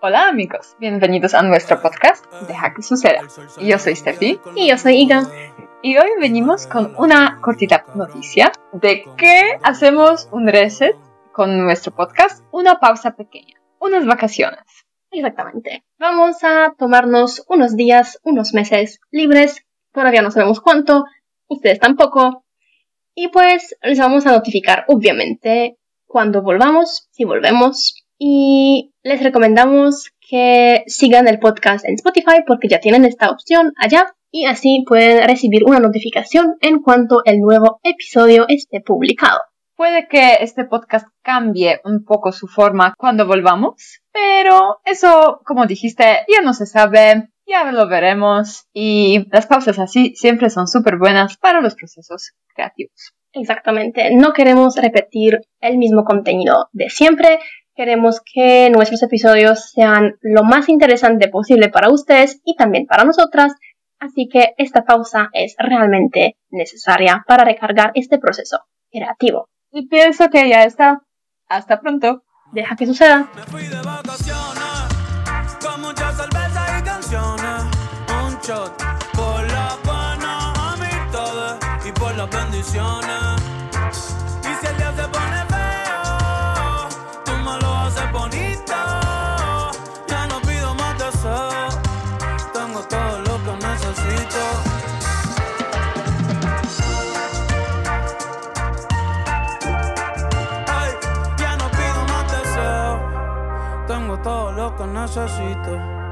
Hola amigos, bienvenidos a nuestro podcast Deja que suceda. Yo soy Steffi Y yo soy Iga. y hoy venimos con una cortita noticia de que hacemos un reset con nuestro podcast, una pausa pequeña, unas vacaciones. Exactamente. Vamos a tomarnos unos días, unos meses libres. Todavía no sabemos cuánto. Ustedes tampoco. Y pues les vamos a notificar, obviamente, cuando volvamos, si volvemos. Y les recomendamos que sigan el podcast en Spotify porque ya tienen esta opción allá. Y así pueden recibir una notificación en cuanto el nuevo episodio esté publicado. Puede que este podcast cambie un poco su forma cuando volvamos, pero eso, como dijiste, ya no se sabe, ya lo veremos y las pausas así siempre son súper buenas para los procesos creativos. Exactamente. No queremos repetir el mismo contenido de siempre. Queremos que nuestros episodios sean lo más interesante posible para ustedes y también para nosotras. Así que esta pausa es realmente necesaria para recargar este proceso creativo. Y pienso que ya está. Hasta pronto. Deja que suceda. Me fui de vacaciones con mucha cerveza y canciones. Un shot por las buenas amistades y por las bendiciones. Y si el día se pone todo lo que necesito.